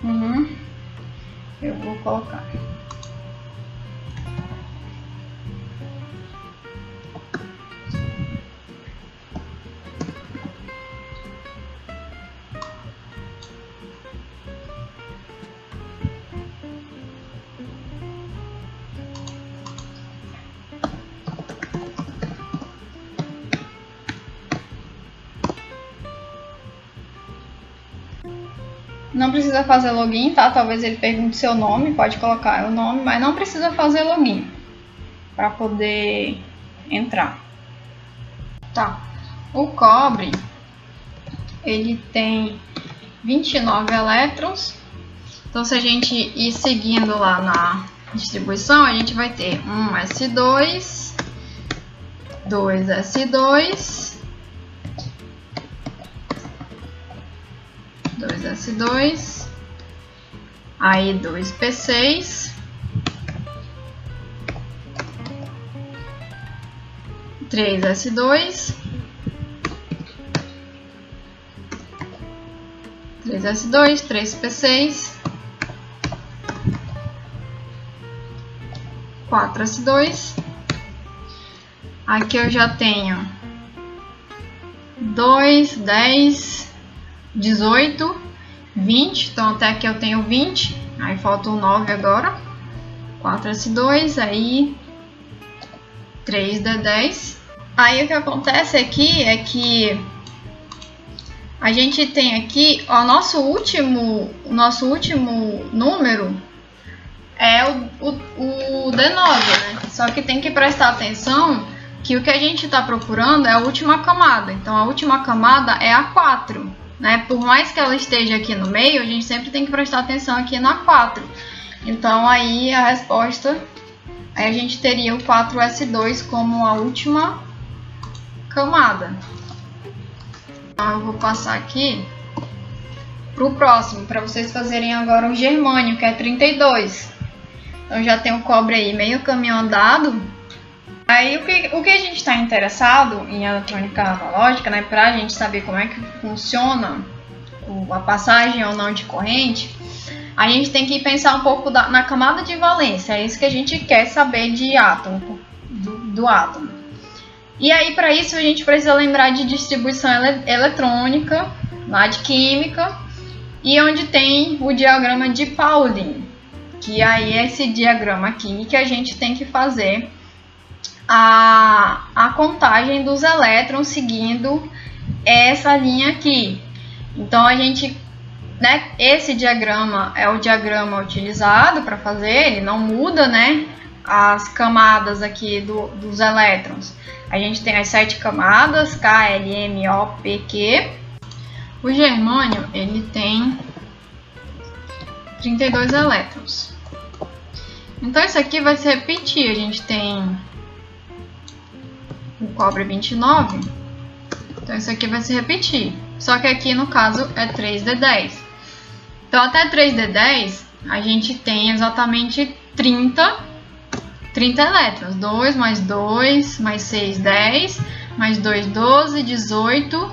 uhum. Eu vou colocar. Não precisa fazer login, tá? Talvez ele pergunte seu nome, pode colocar o nome, mas não precisa fazer login para poder entrar. Tá. O cobre ele tem 29 elétrons. Então se a gente ir seguindo lá na distribuição, a gente vai ter um S2, 2S2, aí 2P6, 3S2, 3S2, 3P6, 4S2. Aqui eu já tenho 2, 10, 18, 20. Então até aqui eu tenho 20. Aí falta o 9 agora. 4S2, aí 3D10. Aí o que acontece aqui é que a gente tem aqui o nosso último, nosso último número é o, o, o D9, né? Só que tem que prestar atenção que o que a gente está procurando é a última camada. Então a última camada é a 4. Né? Por mais que ela esteja aqui no meio, a gente sempre tem que prestar atenção aqui na 4. Então aí a resposta, aí a gente teria o 4S2 como a última camada. Então eu vou passar aqui para o próximo, para vocês fazerem agora o germânio, que é 32. Então já tem o cobre aí meio caminho andado. Aí o que, o que a gente está interessado em eletrônica analógica, né, para a gente saber como é que funciona a passagem ou não de corrente, a gente tem que pensar um pouco da, na camada de valência. É isso que a gente quer saber de átomo, do, do átomo. E aí, para isso, a gente precisa lembrar de distribuição ele eletrônica, lá de química, e onde tem o diagrama de Pauling, que aí é esse diagrama aqui que a gente tem que fazer a, a contagem dos elétrons seguindo essa linha aqui. Então, a gente, né, esse diagrama é o diagrama utilizado para fazer, ele não muda, né, as camadas aqui do, dos elétrons. A gente tem as sete camadas, K, L, M, O, P, Q. O germânio, ele tem 32 elétrons. Então, isso aqui vai se repetir. A gente tem o cobre 29. Então, isso aqui vai se repetir. Só que aqui, no caso, é 3D10. Então, até 3D10, a gente tem exatamente 30 30 elétrons. 2 mais 2 mais 6, 10. Mais 2, 12, 18,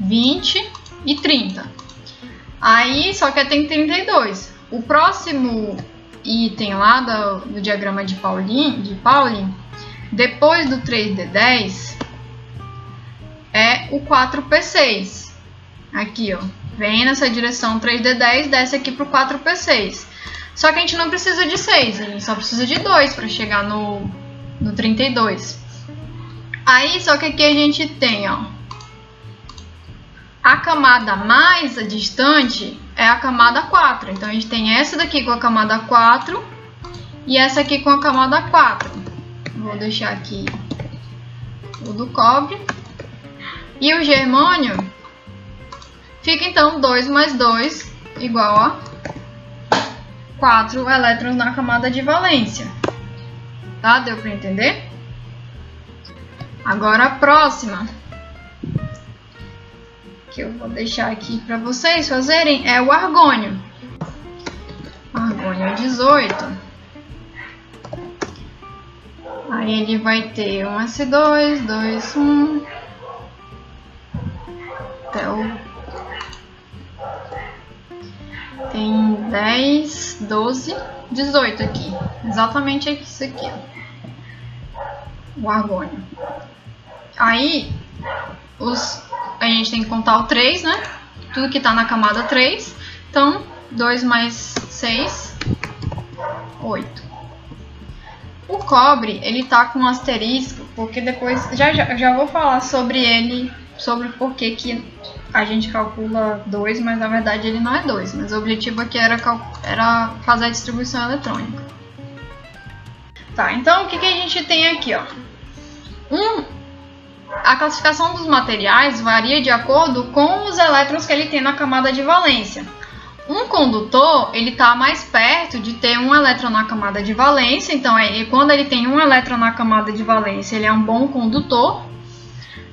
20 e 30. Aí, só que tem 32. O próximo item lá do, do diagrama de Pauling, de Pauling, depois do 3D10, é o 4P6. Aqui, ó. Vem nessa direção 3D10, desce aqui para o 4P6. Só que a gente não precisa de 6, a gente só precisa de 2 para chegar no, no 32. Aí, só que aqui a gente tem, ó, a camada mais distante é a camada 4. Então, a gente tem essa daqui com a camada 4 e essa aqui com a camada 4. Vou deixar aqui o do cobre. E o germânio fica, então, 2 mais 2 igual a 4 elétrons na camada de valência. Tá? Deu para entender? Agora a próxima que eu vou deixar aqui para vocês fazerem é o argônio. Argônio 18. Aí ele vai ter um S2, 2, 1, até Tem 10, 12, 18 aqui. Exatamente isso aqui, ó. O argônio. Aí, os, a gente tem que contar o 3, né? Tudo que tá na camada 3. Então, 2 mais 6, 8. O cobre, ele tá com um asterisco, porque depois, já, já, já vou falar sobre ele, sobre por que que a gente calcula 2, mas na verdade ele não é 2. Mas o objetivo aqui era, era fazer a distribuição eletrônica. Tá, então o que, que a gente tem aqui, ó? Um, a classificação dos materiais varia de acordo com os elétrons que ele tem na camada de valência. Um condutor, ele está mais perto de ter um elétron na camada de valência, então é, quando ele tem um elétron na camada de valência, ele é um bom condutor.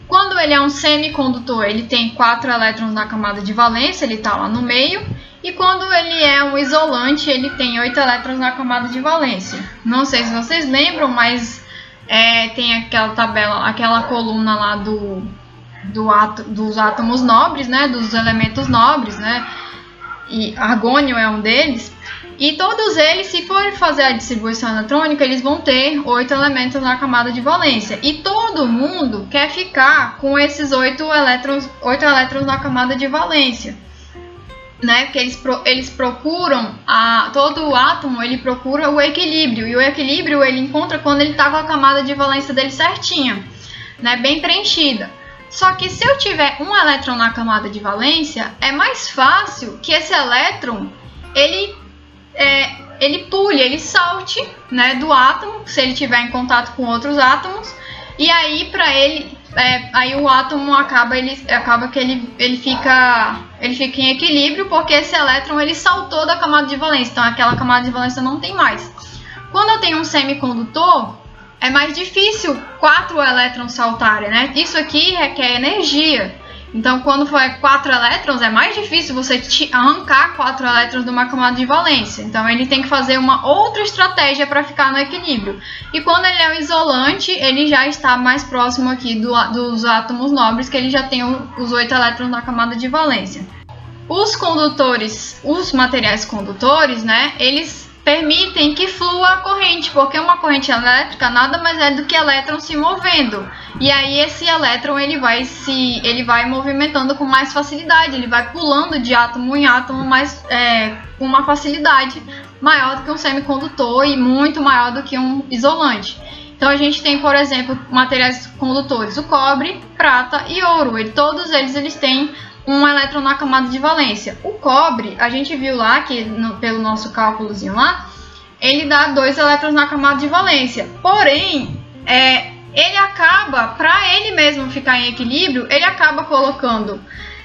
Quando ele é um semicondutor, ele tem quatro elétrons na camada de valência, ele está lá no meio. E quando ele é um isolante, ele tem oito elétrons na camada de valência. Não sei se vocês lembram, mas é, tem aquela tabela, aquela coluna lá do, do ato, dos átomos nobres, né, dos elementos nobres, né, e argônio é um deles. E todos eles, se for fazer a distribuição eletrônica, eles vão ter oito elementos na camada de valência. E todo mundo quer ficar com esses oito elétrons, oito elétrons na camada de valência. Né? Porque eles, eles procuram, a, todo átomo ele procura o equilíbrio. E o equilíbrio ele encontra quando ele está com a camada de valência dele certinha, né? bem preenchida. Só que se eu tiver um elétron na camada de valência, é mais fácil que esse elétron ele é, ele pule, ele salte né, do átomo, se ele tiver em contato com outros átomos, e aí para ele, é, aí o átomo acaba, ele, acaba que ele, ele, fica, ele fica em equilíbrio, porque esse elétron ele saltou da camada de valência, então aquela camada de valência não tem mais. Quando eu tenho um semicondutor, é mais difícil quatro elétrons saltarem, né? Isso aqui requer energia. Então, quando for 4 elétrons, é mais difícil você arrancar 4 elétrons de uma camada de valência. Então, ele tem que fazer uma outra estratégia para ficar no equilíbrio. E quando ele é um isolante, ele já está mais próximo aqui do, dos átomos nobres, que ele já tem os 8 elétrons na camada de valência. Os condutores, os materiais condutores, né, eles permitem que flua a corrente, porque uma corrente elétrica nada mais é do que elétrons se movendo. E aí esse elétron ele vai se ele vai movimentando com mais facilidade, ele vai pulando de átomo em átomo mais é, com uma facilidade maior do que um semicondutor e muito maior do que um isolante. Então a gente tem, por exemplo, materiais condutores, o cobre, prata e ouro. E todos eles eles têm um elétron na camada de valência. O cobre, a gente viu lá que no, pelo nosso cálculozinho lá, ele dá dois elétrons na camada de valência. Porém, é, ele acaba, para ele mesmo ficar em equilíbrio, ele acaba colocando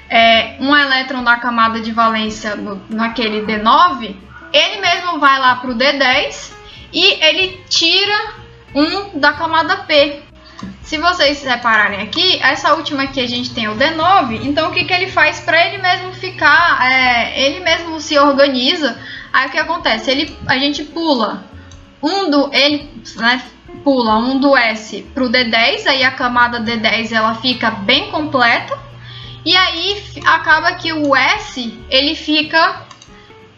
é, um elétron na camada de valência no, naquele D9, ele mesmo vai lá para o D10 e ele tira um da camada P. Se vocês separarem aqui, essa última aqui a gente tem o D9, então o que, que ele faz para ele mesmo ficar, é, ele mesmo se organiza, aí o que acontece? Ele, a gente pula. Um do, ele né, pula um do S para o D10, aí a camada D10 ela fica bem completa, e aí acaba que o S ele fica,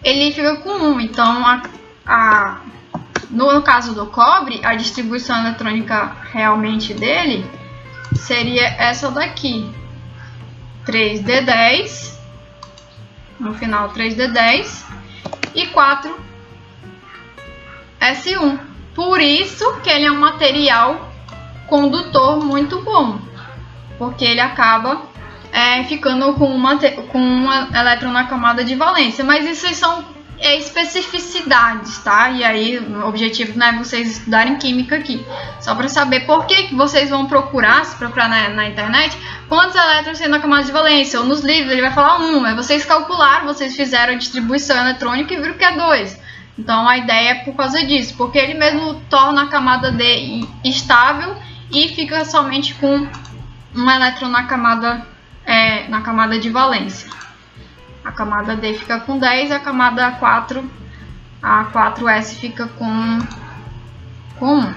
ele fica com 1, então a, a no, caso do cobre, a distribuição eletrônica realmente dele seria essa daqui. 3D10, no final 3D10 e 4S1. Por isso que ele é um material condutor muito bom, porque ele acaba é, ficando com, uma, com um elétron na camada de valência. Mas isso são é especificidades, tá? E aí o objetivo não é vocês estudarem química aqui, só para saber por que, que vocês vão procurar, se procurar na, na internet, quantos elétrons tem na camada de valência, ou nos livros ele vai falar um, é vocês calcularam, vocês fizeram a distribuição eletrônica e viram que é dois. Então a ideia é por causa disso, porque ele mesmo torna a camada D estável e fica somente com um elétron na camada, é, na camada de valência. A camada D fica com 10 e a camada 4, a 4S fica com, com 1.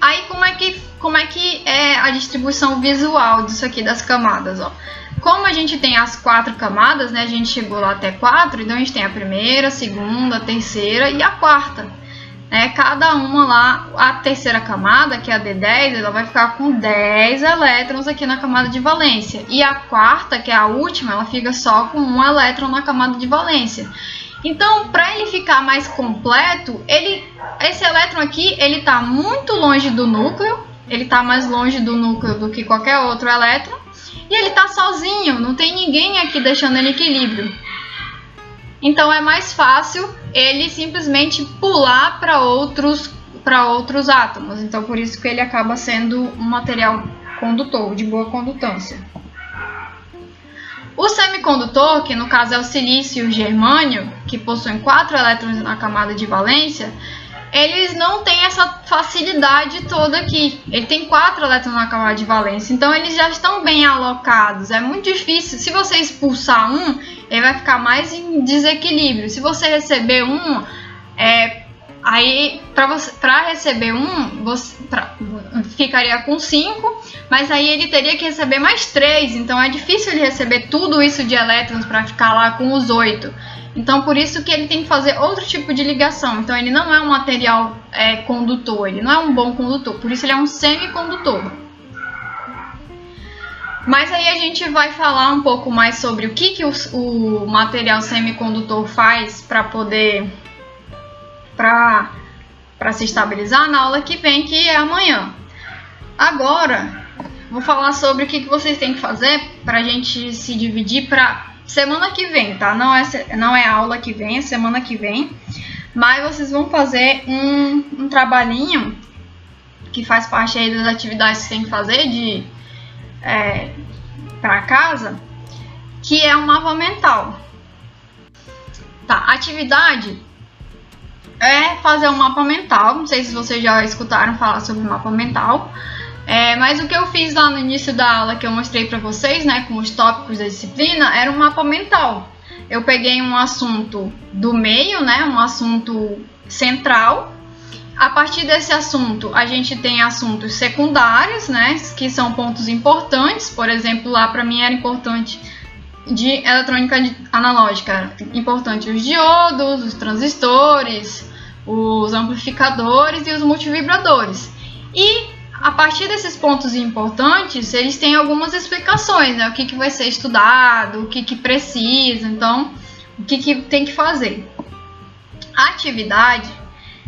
Aí como é que, como é, que é a distribuição visual disso aqui das camadas, ó? Como a gente tem as quatro camadas, né? A gente chegou lá até quatro, então a gente tem a primeira, a segunda, a terceira e a quarta né, cada uma lá, a terceira camada, que é a D10, ela vai ficar com 10 elétrons aqui na camada de valência. E a quarta, que é a última, ela fica só com um elétron na camada de valência. Então, para ele ficar mais completo, ele, esse elétron aqui, ele está muito longe do núcleo, ele está mais longe do núcleo do que qualquer outro elétron, e ele está sozinho, não tem ninguém aqui deixando ele equilíbrio. Então é mais fácil ele simplesmente pular para outros para outros átomos. Então por isso que ele acaba sendo um material condutor de boa condutância. O semicondutor, que no caso é o silício e o germânio, que possuem quatro elétrons na camada de valência, eles não têm essa facilidade toda aqui. Ele tem quatro elétrons na camada de valência, então eles já estão bem alocados. É muito difícil. Se você expulsar um, ele vai ficar mais em desequilíbrio. Se você receber um, é, aí para receber um, você pra, ficaria com cinco, mas aí ele teria que receber mais três. Então é difícil ele receber tudo isso de elétrons para ficar lá com os oito. Então, por isso que ele tem que fazer outro tipo de ligação. Então, ele não é um material é, condutor, ele não é um bom condutor, por isso ele é um semicondutor. Mas aí a gente vai falar um pouco mais sobre o que, que o, o material semicondutor faz para poder para se estabilizar na aula que vem, que é amanhã. Agora, vou falar sobre o que, que vocês têm que fazer para a gente se dividir para semana que vem, tá? Não é, não é aula que vem, é semana que vem. Mas vocês vão fazer um, um trabalhinho que faz parte aí das atividades que tem que fazer de é, para casa, que é um mapa mental. Tá, atividade é fazer um mapa mental. Não sei se vocês já escutaram falar sobre mapa mental. É, mas o que eu fiz lá no início da aula que eu mostrei para vocês, né, com os tópicos da disciplina, era um mapa mental. Eu peguei um assunto do meio, né, um assunto central. A partir desse assunto, a gente tem assuntos secundários, né, que são pontos importantes. Por exemplo, lá para mim era importante de eletrônica analógica, importante os diodos, os transistores, os amplificadores e os multivibradores. E a partir desses pontos importantes, eles têm algumas explicações, né? O que, que vai ser estudado, o que, que precisa, então, o que, que tem que fazer. A atividade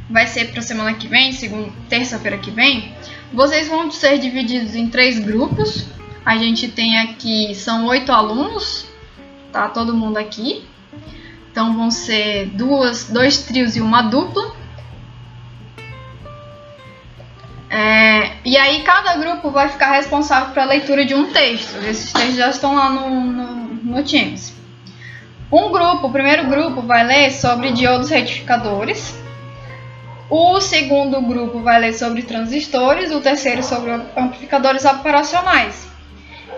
vai ser para semana que vem, segunda, terça-feira que vem. Vocês vão ser divididos em três grupos. A gente tem aqui, são oito alunos, tá? Todo mundo aqui. Então vão ser duas, dois trios e uma dupla. É, e aí cada grupo vai ficar responsável pela leitura de um texto. Esses textos já estão lá no, no, no Teams. Um grupo, o primeiro grupo vai ler sobre diodos retificadores. O segundo grupo vai ler sobre transistores, o terceiro sobre amplificadores operacionais.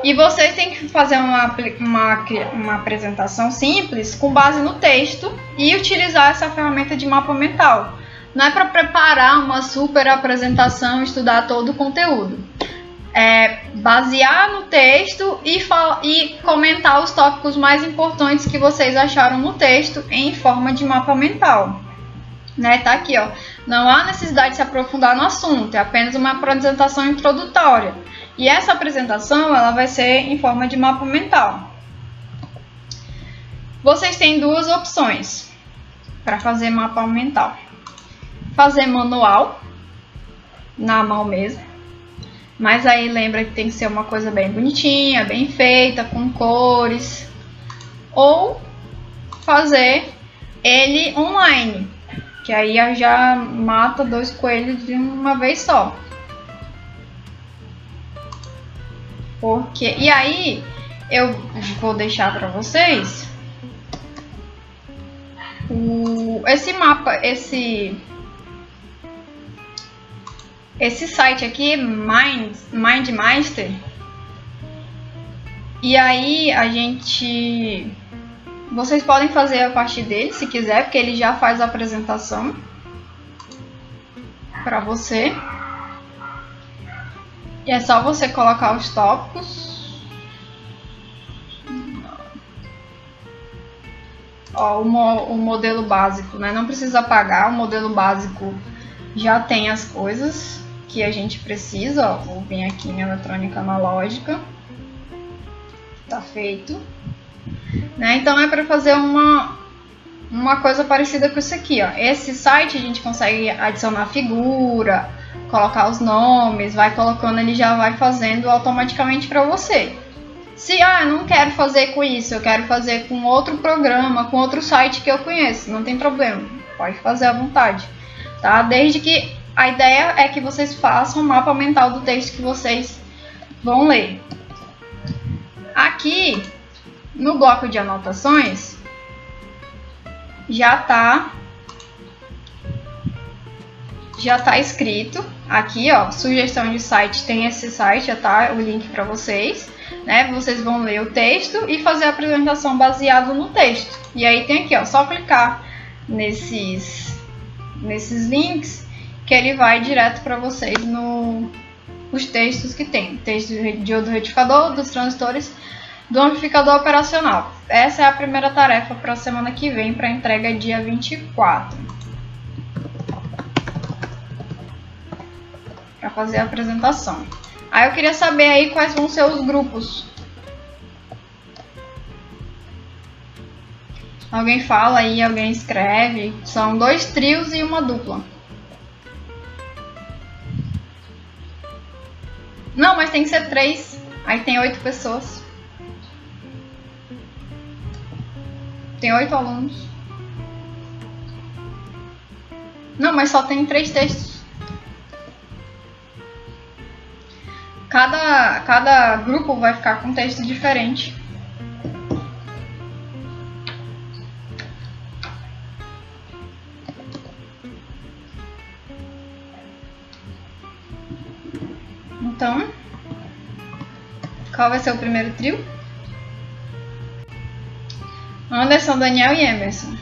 E vocês têm que fazer uma, uma, uma apresentação simples com base no texto e utilizar essa ferramenta de mapa mental. Não é para preparar uma super apresentação, estudar todo o conteúdo. É basear no texto e, e comentar os tópicos mais importantes que vocês acharam no texto em forma de mapa mental. Né? Tá aqui, ó. Não há necessidade de se aprofundar no assunto, é apenas uma apresentação introdutória. E essa apresentação ela vai ser em forma de mapa mental. Vocês têm duas opções para fazer mapa mental fazer manual, na mão mesmo. Mas aí lembra que tem que ser uma coisa bem bonitinha, bem feita, com cores. Ou fazer ele online, que aí já mata dois coelhos de uma vez só. Porque e aí eu vou deixar para vocês o, esse mapa, esse esse site aqui, Mind, MindMaster, e aí a gente. Vocês podem fazer a partir dele se quiser, porque ele já faz a apresentação para você. E é só você colocar os tópicos. Ó, o, mo o modelo básico, né? Não precisa apagar, o modelo básico já tem as coisas que a gente precisa, ó, vou vir aqui em eletrônica analógica, tá feito, né? Então é para fazer uma uma coisa parecida com isso aqui, ó. Esse site a gente consegue adicionar figura, colocar os nomes, vai colocando, ele já vai fazendo automaticamente para você. Se ah, não quero fazer com isso, eu quero fazer com outro programa, com outro site que eu conheço, não tem problema, pode fazer à vontade, tá? Desde que a ideia é que vocês façam um mapa mental do texto que vocês vão ler. Aqui no bloco de anotações já está já está escrito aqui, ó, sugestão de site, tem esse site, já tá o link para vocês, né? Vocês vão ler o texto e fazer a apresentação baseado no texto. E aí tem aqui, ó, só clicar nesses nesses links que ele vai direto para vocês no os textos que tem, texto do retificador, dos transistores, do amplificador operacional. Essa é a primeira tarefa para a semana que vem, para entrega dia 24. Para fazer a apresentação. Aí eu queria saber aí quais vão ser os grupos. Alguém fala aí, alguém escreve. São dois trios e uma dupla. Não, mas tem que ser três. Aí tem oito pessoas. Tem oito alunos. Não, mas só tem três textos. Cada, cada grupo vai ficar com texto diferente. Então, qual vai ser o primeiro trio? Anderson, Daniel e Emerson.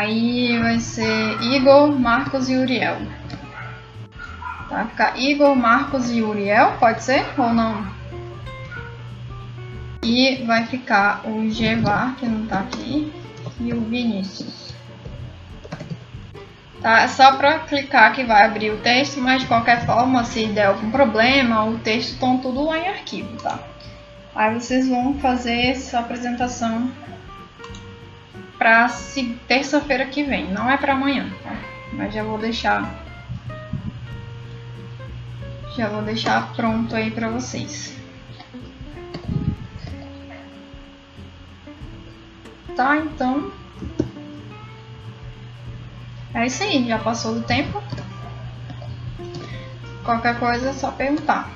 Aí vai ser Igor, Marcos e Uriel. Vai ficar Igor, Marcos e Uriel, pode ser ou não? E vai ficar o Gevar, que não tá aqui, e o Vinícius. Tá? É só para clicar que vai abrir o texto, mas de qualquer forma, se der algum problema, o texto estão tudo lá em arquivo, tá? Aí vocês vão fazer essa apresentação para terça-feira que vem, não é para amanhã, tá? Mas já vou deixar já vou deixar pronto aí para vocês. Tá, então é isso aí, já passou do tempo. Qualquer coisa é só perguntar.